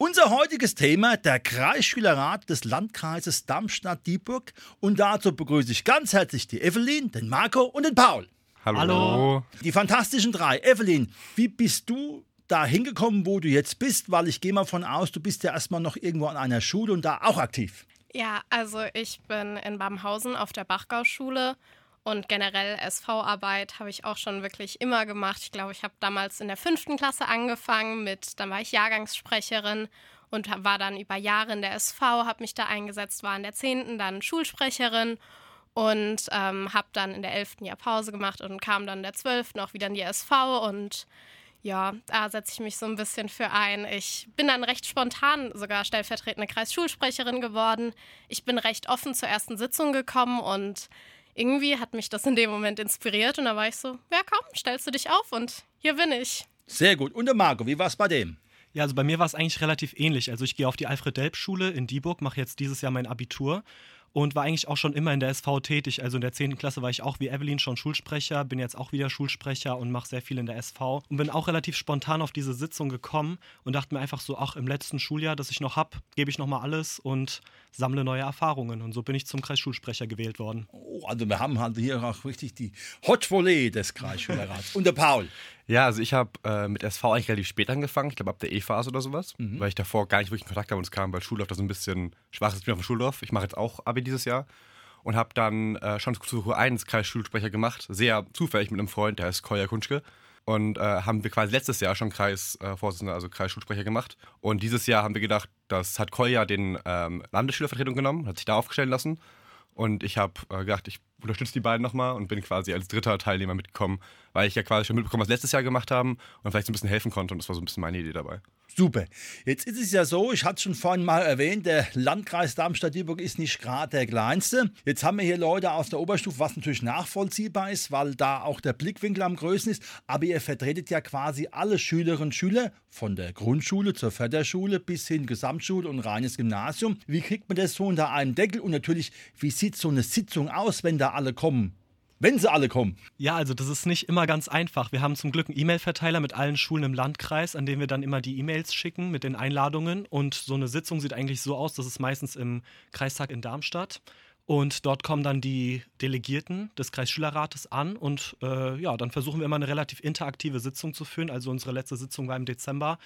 Unser heutiges Thema, der Kreisschülerrat des Landkreises Darmstadt-Dieburg. Und dazu begrüße ich ganz herzlich die Evelyn, den Marco und den Paul. Hallo. Hallo. Die fantastischen drei. Evelyn, wie bist du da hingekommen, wo du jetzt bist? Weil ich gehe mal von aus, du bist ja erstmal noch irgendwo an einer Schule und da auch aktiv. Ja, also ich bin in Bamhausen auf der Bachgau-Schule und generell SV-Arbeit habe ich auch schon wirklich immer gemacht. Ich glaube, ich habe damals in der fünften Klasse angefangen mit, dann war ich Jahrgangssprecherin und war dann über Jahre in der SV, habe mich da eingesetzt, war in der zehnten dann Schulsprecherin und ähm, habe dann in der elften Jahr Pause gemacht und kam dann in der zwölften auch wieder in die SV und ja, da setze ich mich so ein bisschen für ein. Ich bin dann recht spontan sogar stellvertretende Kreisschulsprecherin geworden. Ich bin recht offen zur ersten Sitzung gekommen und irgendwie hat mich das in dem Moment inspiriert und da war ich so, ja komm, stellst du dich auf und hier bin ich. Sehr gut. Und der Marco, wie war es bei dem? Ja, also bei mir war es eigentlich relativ ähnlich. Also ich gehe auf die Alfred-Delp-Schule in Dieburg, mache jetzt dieses Jahr mein Abitur und war eigentlich auch schon immer in der SV tätig. Also in der 10. Klasse war ich auch wie Evelyn schon Schulsprecher, bin jetzt auch wieder Schulsprecher und mache sehr viel in der SV und bin auch relativ spontan auf diese Sitzung gekommen und dachte mir einfach so, ach, im letzten Schuljahr, das ich noch habe, gebe ich nochmal alles und sammle neue Erfahrungen. Und so bin ich zum Kreisschulsprecher gewählt worden. Oh, also wir haben halt hier auch richtig die Hot Volley des Kreisschulrats. und der Paul. Ja, also ich habe äh, mit SV eigentlich relativ spät angefangen, ich glaube ab der E-Phase oder sowas, mhm. weil ich davor gar nicht wirklich in Kontakt habe und es kam, weil Schuldorf da so ein bisschen schwach ist. Ich bin auf dem Schuldorf, ich mache jetzt auch Abi dieses Jahr und habe dann äh, schon zu Q1 Kreisschulsprecher gemacht, sehr zufällig mit einem Freund, der heißt Koya Kunschke. Und äh, haben wir quasi letztes Jahr schon Kreisvorsitzender, äh, also Kreisschulsprecher gemacht. Und dieses Jahr haben wir gedacht, das hat Kolja den ähm, Landesschülervertretung genommen, hat sich da aufgestellt lassen. Und ich habe äh, gedacht, ich unterstütze die beiden nochmal und bin quasi als dritter Teilnehmer mitgekommen, weil ich ja quasi schon mitbekommen, was letztes Jahr gemacht haben und vielleicht so ein bisschen helfen konnte. Und das war so ein bisschen meine Idee dabei. Super. Jetzt ist es ja so, ich hatte es schon vorhin mal erwähnt, der Landkreis Darmstadt-Dieburg ist nicht gerade der kleinste. Jetzt haben wir hier Leute aus der Oberstufe, was natürlich nachvollziehbar ist, weil da auch der Blickwinkel am größten ist. Aber ihr vertretet ja quasi alle Schülerinnen und Schüler von der Grundschule zur Förderschule bis hin Gesamtschule und reines Gymnasium. Wie kriegt man das so unter einen Deckel? Und natürlich, wie sieht so eine Sitzung aus, wenn da alle kommen? wenn sie alle kommen. Ja, also das ist nicht immer ganz einfach. Wir haben zum Glück einen E-Mail-Verteiler mit allen Schulen im Landkreis, an dem wir dann immer die E-Mails schicken mit den Einladungen. Und so eine Sitzung sieht eigentlich so aus, das ist meistens im Kreistag in Darmstadt. Und dort kommen dann die Delegierten des Kreisschülerrates an und äh, ja, dann versuchen wir immer eine relativ interaktive Sitzung zu führen. Also unsere letzte Sitzung war im Dezember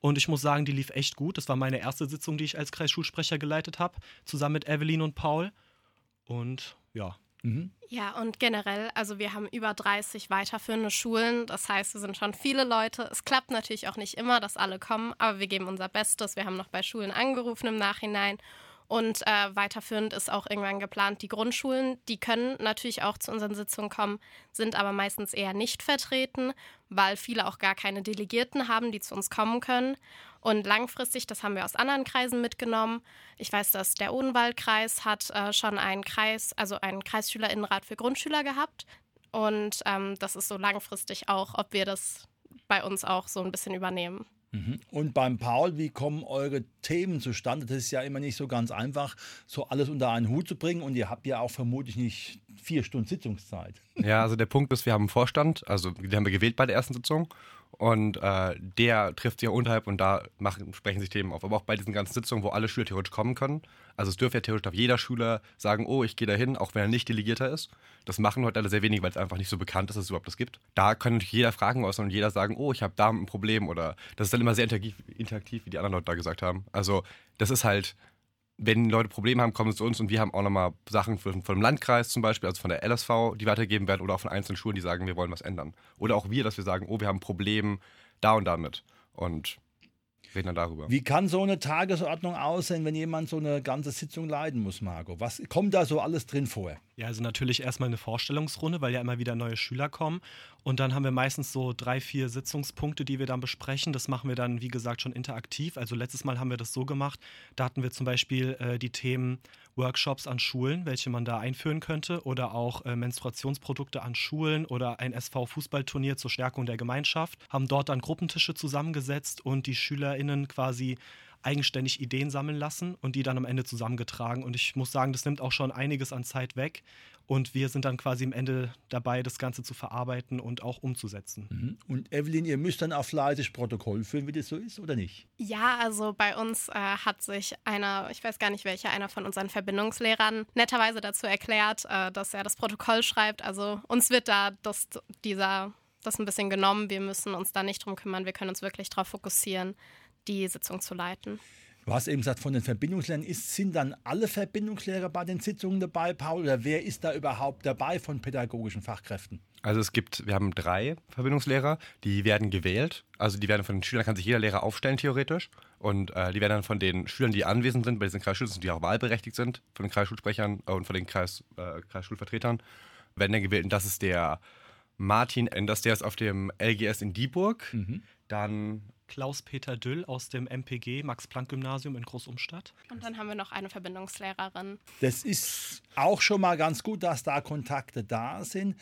und ich muss sagen, die lief echt gut. Das war meine erste Sitzung, die ich als Kreisschulsprecher geleitet habe, zusammen mit Evelyn und Paul. Und ja, Mhm. Ja, und generell, also wir haben über 30 weiterführende Schulen. Das heißt, es sind schon viele Leute. Es klappt natürlich auch nicht immer, dass alle kommen, aber wir geben unser Bestes. Wir haben noch bei Schulen angerufen im Nachhinein und äh, weiterführend ist auch irgendwann geplant, die Grundschulen, die können natürlich auch zu unseren Sitzungen kommen, sind aber meistens eher nicht vertreten, weil viele auch gar keine Delegierten haben, die zu uns kommen können. Und langfristig, das haben wir aus anderen Kreisen mitgenommen. Ich weiß, dass der Odenwaldkreis hat äh, schon einen Kreis, also einen Kreisschülerinnenrat für Grundschüler gehabt. Und ähm, das ist so langfristig auch, ob wir das bei uns auch so ein bisschen übernehmen. Mhm. Und beim Paul, wie kommen eure Themen zustande? Das ist ja immer nicht so ganz einfach, so alles unter einen Hut zu bringen. Und ihr habt ja auch vermutlich nicht vier Stunden Sitzungszeit. Ja, also der Punkt ist, wir haben einen Vorstand, also den haben wir gewählt bei der ersten Sitzung. Und äh, der trifft sich ja unterhalb und da machen, sprechen sich Themen auf. Aber auch bei diesen ganzen Sitzungen, wo alle Schüler theoretisch kommen können. Also es dürfte ja theoretisch auf jeder Schüler sagen, oh, ich gehe da hin, auch wenn er nicht Delegierter ist. Das machen heute alle sehr wenig, weil es einfach nicht so bekannt ist, dass es überhaupt das gibt. Da kann natürlich jeder Fragen äußern und jeder sagen, oh, ich habe da ein Problem. Oder das ist dann immer sehr interaktiv, interaktiv, wie die anderen Leute da gesagt haben. Also das ist halt wenn Leute Probleme haben, kommen sie zu uns und wir haben auch nochmal Sachen von, dem Landkreis zum Beispiel, also von der LSV, die weitergegeben werden oder auch von einzelnen Schulen, die sagen, wir wollen was ändern. Oder auch wir, dass wir sagen, oh, wir haben ein Problem da und damit. Und reden dann darüber. Wie kann so eine Tagesordnung aussehen, wenn jemand so eine ganze Sitzung leiten muss, Marco? Was kommt da so alles drin vor? Ja, also natürlich erstmal eine Vorstellungsrunde, weil ja immer wieder neue Schüler kommen. Und dann haben wir meistens so drei, vier Sitzungspunkte, die wir dann besprechen. Das machen wir dann, wie gesagt, schon interaktiv. Also letztes Mal haben wir das so gemacht. Da hatten wir zum Beispiel äh, die Themen Workshops an Schulen, welche man da einführen könnte, oder auch äh, Menstruationsprodukte an Schulen oder ein SV-Fußballturnier zur Stärkung der Gemeinschaft. Haben dort dann Gruppentische zusammengesetzt und die SchülerInnen quasi eigenständig Ideen sammeln lassen und die dann am Ende zusammengetragen. Und ich muss sagen, das nimmt auch schon einiges an Zeit weg. Und wir sind dann quasi am Ende dabei, das Ganze zu verarbeiten und auch umzusetzen. Mhm. Und Evelyn, ihr müsst dann auch fleißig Protokoll führen, wie das so ist, oder nicht? Ja, also bei uns äh, hat sich einer, ich weiß gar nicht welcher, einer von unseren Verbindungslehrern netterweise dazu erklärt, äh, dass er das Protokoll schreibt. Also uns wird da das, dieser, das ein bisschen genommen. Wir müssen uns da nicht drum kümmern. Wir können uns wirklich darauf fokussieren, die Sitzung zu leiten. Du hast eben gesagt, von den Verbindungslehrern ist, sind dann alle Verbindungslehrer bei den Sitzungen dabei, Paul? Oder wer ist da überhaupt dabei von pädagogischen Fachkräften? Also es gibt, wir haben drei Verbindungslehrer, die werden gewählt. Also die werden von den Schülern, kann sich jeder Lehrer aufstellen theoretisch. Und äh, die werden dann von den Schülern, die anwesend sind bei diesen Kreisschulsitzungen, die auch wahlberechtigt sind, von den Kreisschulsprechern und von den Kreis, äh, Kreisschulvertretern, werden dann gewählt. Und das ist der Martin Enders, der ist auf dem LGS in Dieburg. Mhm. Dann Klaus-Peter Düll aus dem MPG Max-Planck-Gymnasium in Großumstadt. Und dann haben wir noch eine Verbindungslehrerin. Das ist auch schon mal ganz gut, dass da Kontakte da sind.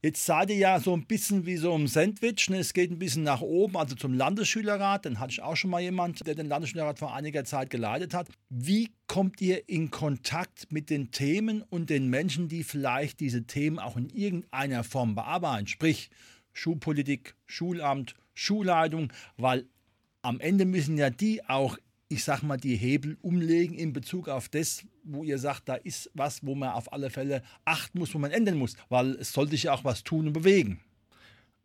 Jetzt seid ihr ja so ein bisschen wie so ein Sandwich. Ne? Es geht ein bisschen nach oben, also zum Landesschülerrat. Dann hatte ich auch schon mal jemand, der den Landesschülerrat vor einiger Zeit geleitet hat. Wie kommt ihr in Kontakt mit den Themen und den Menschen, die vielleicht diese Themen auch in irgendeiner Form bearbeiten? Sprich, Schulpolitik, Schulamt, Schulleitung, weil am Ende müssen ja die auch, ich sag mal, die Hebel umlegen in Bezug auf das, wo ihr sagt, da ist was, wo man auf alle Fälle achten muss, wo man ändern muss, weil es sollte sich ja auch was tun und bewegen.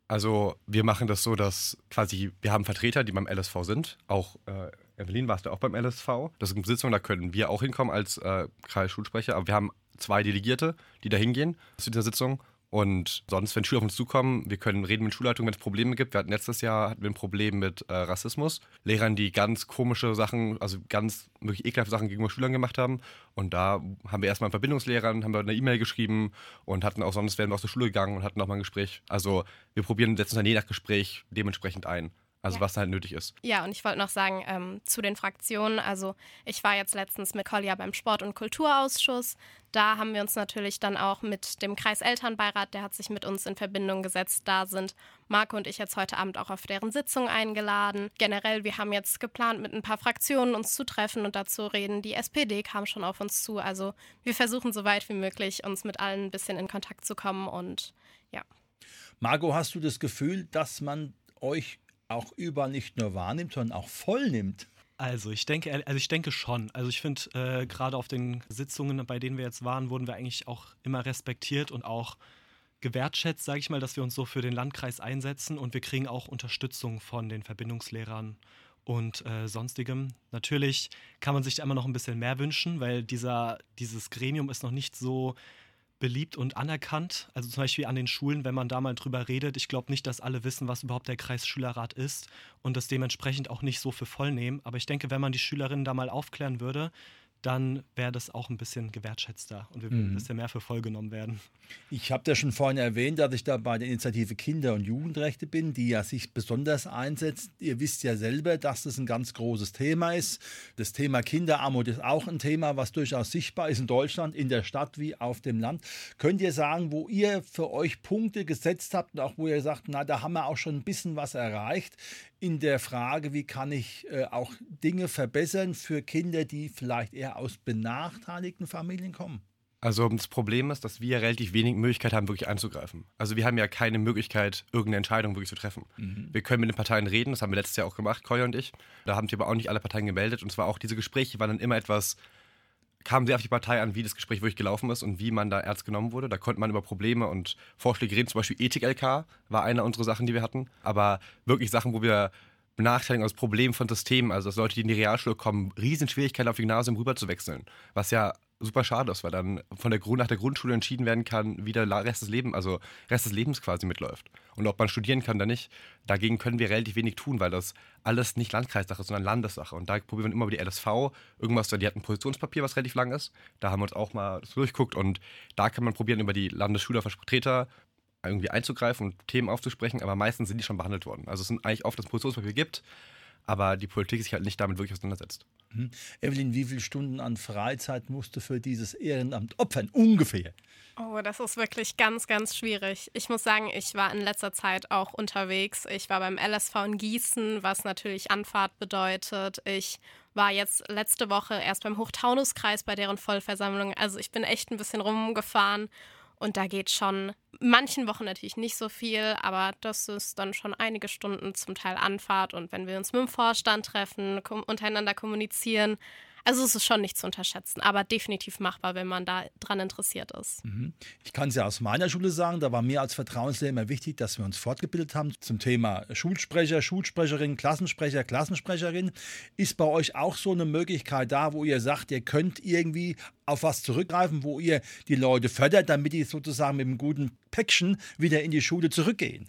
Also wir machen das so, dass quasi, wir haben Vertreter, die beim LSV sind. Auch äh, Evelyn warst du auch beim LSV. Das sind Sitzungen, da können wir auch hinkommen als äh, Kreisschulsprecher. Aber wir haben zwei Delegierte, die da hingehen zu dieser Sitzung und sonst, wenn Schüler auf uns zukommen, wir können reden mit Schulleitungen, wenn es Probleme gibt. Wir hatten letztes Jahr hatten wir ein Problem mit äh, Rassismus. Lehrern, die ganz komische Sachen, also ganz wirklich ekelhafte Sachen gegenüber Schülern gemacht haben. Und da haben wir erstmal Verbindungslehrern, haben wir eine E-Mail geschrieben und hatten auch sonst wären wir aus der Schule gegangen und hatten auch mal ein Gespräch. Also wir probieren, setzen uns dann je nach Gespräch dementsprechend ein. Also ja. was halt nötig ist. Ja, und ich wollte noch sagen ähm, zu den Fraktionen. Also ich war jetzt letztens mit Kolja beim Sport- und Kulturausschuss. Da haben wir uns natürlich dann auch mit dem Kreiselternbeirat, der hat sich mit uns in Verbindung gesetzt. Da sind Marco und ich jetzt heute Abend auch auf deren Sitzung eingeladen. Generell, wir haben jetzt geplant, mit ein paar Fraktionen uns zu treffen und dazu reden. Die SPD kam schon auf uns zu. Also wir versuchen so weit wie möglich, uns mit allen ein bisschen in Kontakt zu kommen und ja. Marco, hast du das Gefühl, dass man euch auch überall nicht nur wahrnimmt, sondern auch voll nimmt? Also ich denke, also ich denke schon. Also ich finde, äh, gerade auf den Sitzungen, bei denen wir jetzt waren, wurden wir eigentlich auch immer respektiert und auch gewertschätzt, sage ich mal, dass wir uns so für den Landkreis einsetzen und wir kriegen auch Unterstützung von den Verbindungslehrern und äh, sonstigem. Natürlich kann man sich da immer noch ein bisschen mehr wünschen, weil dieser, dieses Gremium ist noch nicht so beliebt und anerkannt. Also zum Beispiel an den Schulen, wenn man da mal drüber redet. Ich glaube nicht, dass alle wissen, was überhaupt der Kreisschülerrat ist und das dementsprechend auch nicht so für voll nehmen. Aber ich denke, wenn man die Schülerinnen da mal aufklären würde, dann wäre das auch ein bisschen gewertschätzter und wir würden mhm. ein bisschen mehr für voll genommen werden. Ich habe ja schon vorhin erwähnt, dass ich da bei der Initiative Kinder- und Jugendrechte bin, die ja sich besonders einsetzt. Ihr wisst ja selber, dass das ein ganz großes Thema ist. Das Thema Kinderarmut ist auch ein Thema, was durchaus sichtbar ist in Deutschland, in der Stadt wie auf dem Land. Könnt ihr sagen, wo ihr für euch Punkte gesetzt habt und auch wo ihr sagt, na, da haben wir auch schon ein bisschen was erreicht in der Frage, wie kann ich äh, auch Dinge verbessern für Kinder, die vielleicht eher aus benachteiligten Familien kommen? Also das Problem ist, dass wir relativ wenig Möglichkeit haben, wirklich einzugreifen. Also wir haben ja keine Möglichkeit, irgendeine Entscheidung wirklich zu treffen. Mhm. Wir können mit den Parteien reden, das haben wir letztes Jahr auch gemacht, Koya und ich. Da haben sich aber auch nicht alle Parteien gemeldet. Und zwar auch diese Gespräche waren dann immer etwas, kamen sehr auf die Partei an, wie das Gespräch wirklich gelaufen ist und wie man da ernst genommen wurde. Da konnte man über Probleme und Vorschläge reden. Zum Beispiel Ethik-LK war eine unserer Sachen, die wir hatten. Aber wirklich Sachen, wo wir Benachteiligung, das Problem von Systemen, also dass Leute, die in die Realschule kommen, riesen Schwierigkeiten auf Gymnasium rüber zu wechseln. Was ja super schade ist, weil dann von der Grund nach der Grundschule entschieden werden kann, wie der Rest des Lebens, also Rest des Lebens quasi mitläuft. Und ob man studieren kann oder nicht, dagegen können wir relativ wenig tun, weil das alles nicht Landkreissache ist, sondern Landessache. Und da probieren wir immer über die LSV irgendwas, die hat ein Positionspapier, was relativ lang ist. Da haben wir uns auch mal durchguckt und da kann man probieren, über die Landesschülervertreter irgendwie einzugreifen und Themen aufzusprechen, aber meistens sind die schon behandelt worden. Also es sind eigentlich oft das Positionspapier gibt, aber die Politik sich halt nicht damit wirklich auseinandersetzt. Mhm. Evelyn, wie viele Stunden an Freizeit musst du für dieses Ehrenamt opfern? Ungefähr. Oh, das ist wirklich ganz, ganz schwierig. Ich muss sagen, ich war in letzter Zeit auch unterwegs. Ich war beim LSV in Gießen, was natürlich Anfahrt bedeutet. Ich war jetzt letzte Woche erst beim Hochtaunuskreis bei deren Vollversammlung. Also ich bin echt ein bisschen rumgefahren und da geht schon manchen Wochen natürlich nicht so viel, aber das ist dann schon einige Stunden zum Teil Anfahrt. Und wenn wir uns mit dem Vorstand treffen, untereinander kommunizieren, also es ist schon nicht zu unterschätzen, aber definitiv machbar, wenn man da dran interessiert ist. Mhm. Ich kann es ja aus meiner Schule sagen, da war mir als Vertrauenslehrer immer wichtig, dass wir uns fortgebildet haben zum Thema Schulsprecher, Schulsprecherin, Klassensprecher, Klassensprecherin. Ist bei euch auch so eine Möglichkeit da, wo ihr sagt, ihr könnt irgendwie auf was zurückgreifen, wo ihr die Leute fördert, damit die sozusagen mit einem guten Päckchen wieder in die Schule zurückgehen?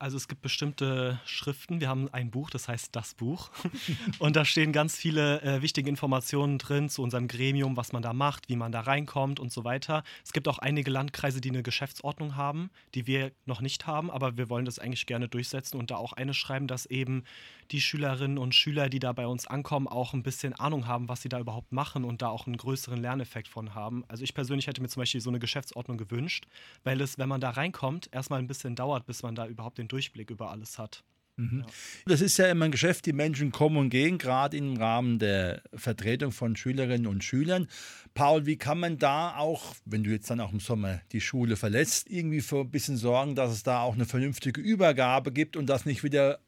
Also es gibt bestimmte Schriften. Wir haben ein Buch, das heißt das Buch. Und da stehen ganz viele äh, wichtige Informationen drin zu unserem Gremium, was man da macht, wie man da reinkommt und so weiter. Es gibt auch einige Landkreise, die eine Geschäftsordnung haben, die wir noch nicht haben, aber wir wollen das eigentlich gerne durchsetzen und da auch eine schreiben, dass eben die Schülerinnen und Schüler, die da bei uns ankommen, auch ein bisschen Ahnung haben, was sie da überhaupt machen und da auch einen größeren Lerneffekt von haben. Also ich persönlich hätte mir zum Beispiel so eine Geschäftsordnung gewünscht, weil es, wenn man da reinkommt, erstmal ein bisschen dauert, bis man da überhaupt den Durchblick über alles hat. Mhm. Ja. Das ist ja immer ein Geschäft, die Menschen kommen und gehen, gerade im Rahmen der Vertretung von Schülerinnen und Schülern. Paul, wie kann man da auch, wenn du jetzt dann auch im Sommer die Schule verlässt, irgendwie für ein bisschen sorgen, dass es da auch eine vernünftige Übergabe gibt und das nicht wieder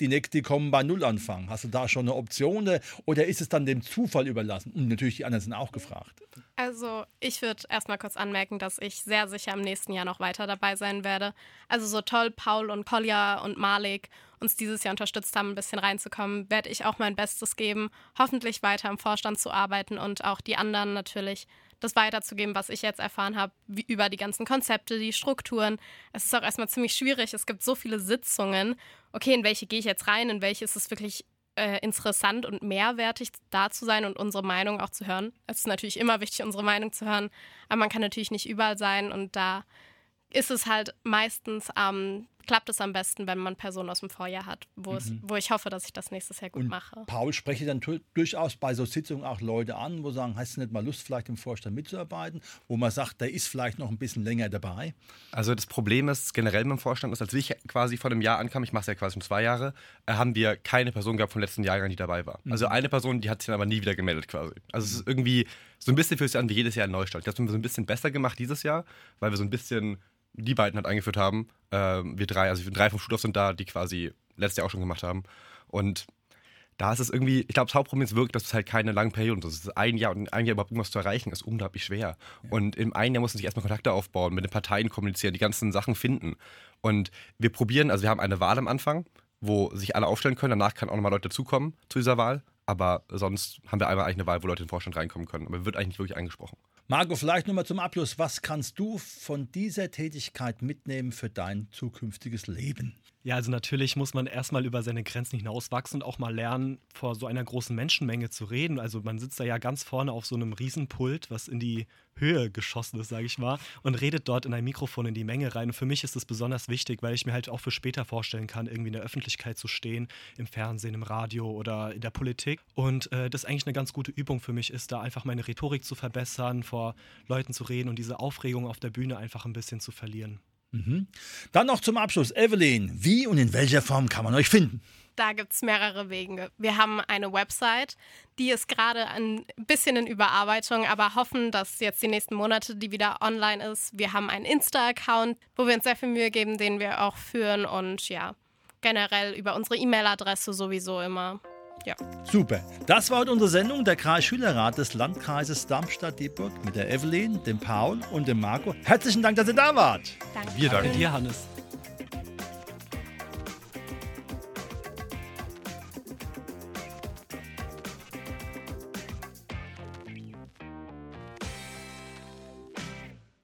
die nächste kommen bei Null anfangen? Hast du da schon eine Option oder ist es dann dem Zufall überlassen? Und natürlich die anderen sind auch gefragt. Also ich würde erstmal kurz anmerken, dass ich sehr sicher im nächsten Jahr noch weiter dabei sein werde. Also so toll Paul und Kolja und Malik uns dieses Jahr unterstützt haben, ein bisschen reinzukommen, werde ich auch mein Bestes geben, hoffentlich weiter im Vorstand zu arbeiten und auch die anderen natürlich das weiterzugeben, was ich jetzt erfahren habe, über die ganzen Konzepte, die Strukturen. Es ist auch erstmal ziemlich schwierig. Es gibt so viele Sitzungen. Okay, in welche gehe ich jetzt rein? In welche ist es wirklich äh, interessant und mehrwertig da zu sein und unsere Meinung auch zu hören? Es ist natürlich immer wichtig, unsere Meinung zu hören, aber man kann natürlich nicht überall sein und da ist es halt meistens am klappt es am besten, wenn man Personen aus dem Vorjahr hat, wo, mhm. es, wo ich hoffe, dass ich das nächstes Jahr gut und mache. Paul spreche dann durchaus bei so Sitzungen auch Leute an, wo sagen, hast du nicht mal Lust, vielleicht im Vorstand mitzuarbeiten, wo man sagt, der ist vielleicht noch ein bisschen länger dabei? Also das Problem ist generell mit dem Vorstand, ist, als ich quasi vor einem Jahr ankam, ich mache es ja quasi um zwei Jahre, äh, haben wir keine Person gehabt vom letzten Jahrgang, die dabei war. Mhm. Also eine Person, die hat sich dann aber nie wieder gemeldet quasi. Also es ist irgendwie so ein bisschen fühlt sich an wie jedes Jahr ein Neustart. Das haben wir so ein bisschen besser gemacht dieses Jahr, weil wir so ein bisschen die beiden halt eingeführt haben. Äh, wir drei, also drei vom Schulhof sind da, die quasi letztes Jahr auch schon gemacht haben. Und da ist es irgendwie, ich glaube, das Hauptproblem ist wirklich, dass es halt keine langen Perioden sind. Es ist ein Jahr und ein Jahr überhaupt irgendwas zu erreichen, ist unglaublich schwer. Ja. Und im einen Jahr muss man sich erstmal Kontakte aufbauen, mit den Parteien kommunizieren, die ganzen Sachen finden. Und wir probieren, also wir haben eine Wahl am Anfang, wo sich alle aufstellen können. Danach kann auch nochmal Leute dazukommen zu dieser Wahl. Aber sonst haben wir einmal eigentlich eine Wahl, wo Leute in den Vorstand reinkommen können. Aber wird eigentlich nicht wirklich angesprochen. Marco, vielleicht nochmal zum Abschluss. Was kannst du von dieser Tätigkeit mitnehmen für dein zukünftiges Leben? Ja, also natürlich muss man erstmal über seine Grenzen hinauswachsen und auch mal lernen, vor so einer großen Menschenmenge zu reden. Also man sitzt da ja ganz vorne auf so einem Riesenpult, was in die Höhe geschossen ist, sage ich mal, und redet dort in ein Mikrofon in die Menge rein. Und für mich ist das besonders wichtig, weil ich mir halt auch für später vorstellen kann, irgendwie in der Öffentlichkeit zu stehen, im Fernsehen, im Radio oder in der Politik. Und äh, das eigentlich eine ganz gute Übung für mich ist, da einfach meine Rhetorik zu verbessern, vor Leuten zu reden und diese Aufregung auf der Bühne einfach ein bisschen zu verlieren. Mhm. Dann noch zum Abschluss, Evelyn, wie und in welcher Form kann man euch finden? Da gibt es mehrere Wege. Wir haben eine Website, die ist gerade ein bisschen in Überarbeitung, aber hoffen, dass jetzt die nächsten Monate die wieder online ist. Wir haben einen Insta-Account, wo wir uns sehr viel Mühe geben, den wir auch führen und ja, generell über unsere E-Mail-Adresse sowieso immer. Ja. Super. Das war heute unsere Sendung, der Kreisschülerrat des Landkreises Darmstadt-Dieburg mit der Evelyn, dem Paul und dem Marco. Herzlichen Dank, dass ihr da wart. Danke. Wir danken dir, Hannes.